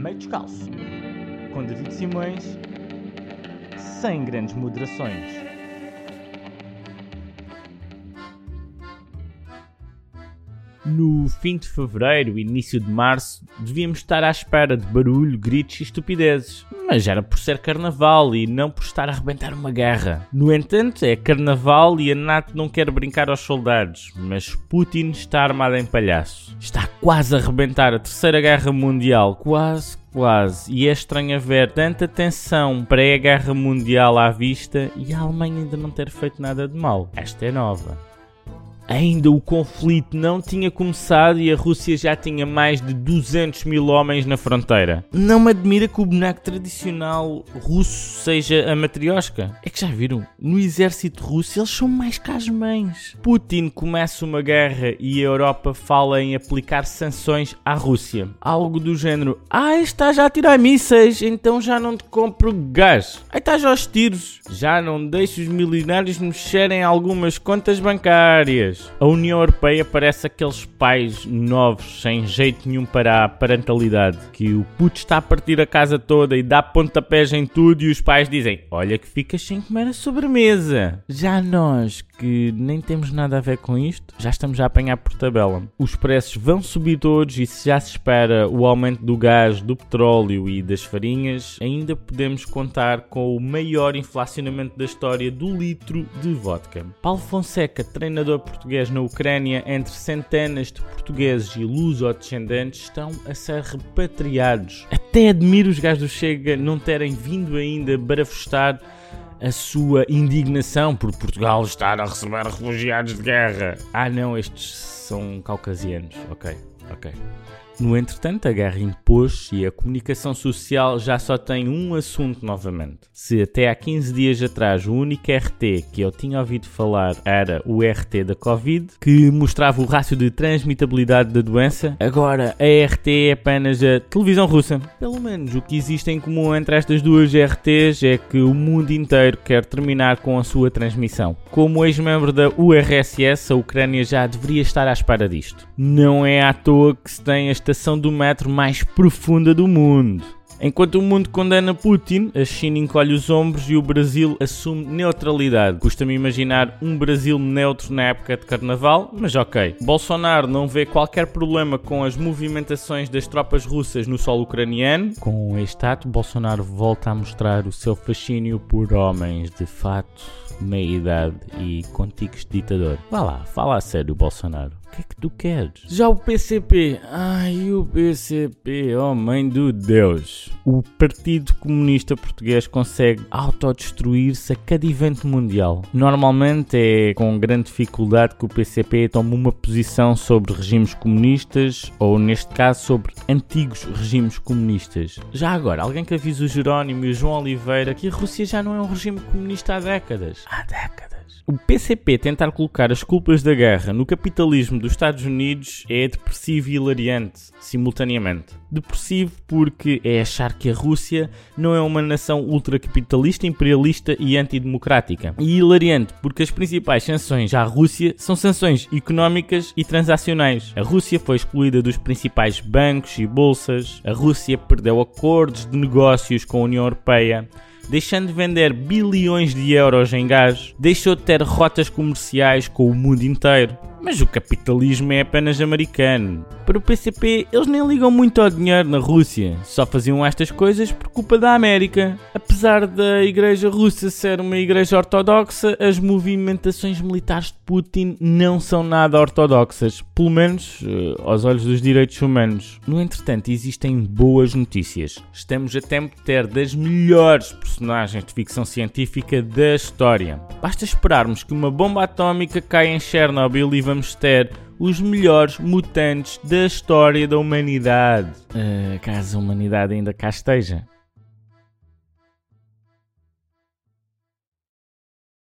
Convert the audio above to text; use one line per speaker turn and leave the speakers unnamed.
meio descalço, com David Simões, sem grandes moderações.
No fim de fevereiro início de março, devíamos estar à espera de barulho, gritos e estupidezes. Mas era por ser carnaval e não por estar a arrebentar uma guerra. No entanto, é carnaval e a NATO não quer brincar aos soldados, mas Putin está armado em palhaço. Está quase a arrebentar a Terceira Guerra Mundial, quase, quase. E é estranho ver tanta tensão pré-guerra mundial à vista e a Alemanha ainda não ter feito nada de mal. Esta é nova. Ainda o conflito não tinha começado e a Rússia já tinha mais de 200 mil homens na fronteira. Não me admira que o boneco tradicional russo seja a matriosca. É que já viram, no exército russo eles são mais que as mães. Putin começa uma guerra e a Europa fala em aplicar sanções à Rússia. Algo do género, ah, está já a tirar mísseis, então já não te compro gás. Aí estás aos tiros. Já não deixo os milionários mexerem algumas contas bancárias. A União Europeia parece aqueles pais novos, sem jeito nenhum para a parentalidade, que o puto está a partir a casa toda e dá pontapés em tudo e os pais dizem: Olha que ficas sem comer a sobremesa. Já nós, que nem temos nada a ver com isto, já estamos a apanhar por tabela. Os preços vão subir todos e se já se espera o aumento do gás, do petróleo e das farinhas, ainda podemos contar com o maior inflacionamento da história do litro de vodka. Paulo Fonseca, treinador português na Ucrânia, entre centenas de portugueses e luso-descendentes, estão a ser repatriados. Até admiro os gajos do Chega não terem vindo ainda barafustar a sua indignação por Portugal estar a receber refugiados de guerra. Ah, não, estes são caucasianos. Ok, ok. No entretanto, a guerra impôs e a comunicação social já só tem um assunto novamente. Se até há 15 dias atrás o único RT que eu tinha ouvido falar era o RT da Covid, que mostrava o rácio de transmitibilidade da doença, agora a RT é apenas a televisão russa. Pelo menos o que existe em comum entre estas duas RTs é que o mundo inteiro quer terminar com a sua transmissão. Como ex-membro da URSS, a Ucrânia já deveria estar à espera disto. Não é à toa que se tem esta estação do metro mais profunda do mundo. Enquanto o mundo condena Putin, a China encolhe os ombros e o Brasil assume neutralidade. Custa-me imaginar um Brasil neutro na época de carnaval, mas ok. Bolsonaro não vê qualquer problema com as movimentações das tropas russas no solo ucraniano. Com este ato, Bolsonaro volta a mostrar o seu fascínio por homens de fato, meia-idade e contigos de ditador. Vá lá, fala a sério, Bolsonaro. O que é que tu queres? Já o PCP. Ai, o PCP, oh mãe do Deus. O Partido Comunista Português consegue autodestruir-se a cada evento mundial. Normalmente é com grande dificuldade que o PCP toma uma posição sobre regimes comunistas ou, neste caso, sobre antigos regimes comunistas. Já agora, alguém que avisa o Jerónimo e o João Oliveira que a Rússia já não é um regime comunista há décadas. Há décadas. O PCP tentar colocar as culpas da guerra no capitalismo dos Estados Unidos é depressivo e hilariante, simultaneamente. Depressivo porque é achar que a Rússia não é uma nação ultracapitalista, imperialista e antidemocrática. E hilariante porque as principais sanções à Rússia são sanções económicas e transacionais. A Rússia foi excluída dos principais bancos e bolsas, a Rússia perdeu acordos de negócios com a União Europeia deixando de vender bilhões de euros em gás, deixou de ter rotas comerciais com o mundo inteiro. Mas o capitalismo é apenas americano. Para o PCP, eles nem ligam muito ao dinheiro na Rússia, só faziam estas coisas por culpa da América. Apesar da Igreja Russa ser uma igreja ortodoxa, as movimentações militares de Putin não são nada ortodoxas, pelo menos uh, aos olhos dos direitos humanos. No entretanto, existem boas notícias. Estamos a tempo de ter das melhores personagens de ficção científica da história. Basta esperarmos que uma bomba atómica caia em Chernobyl e vamos ter os melhores mutantes da história da humanidade. Uh, caso a humanidade ainda cá esteja.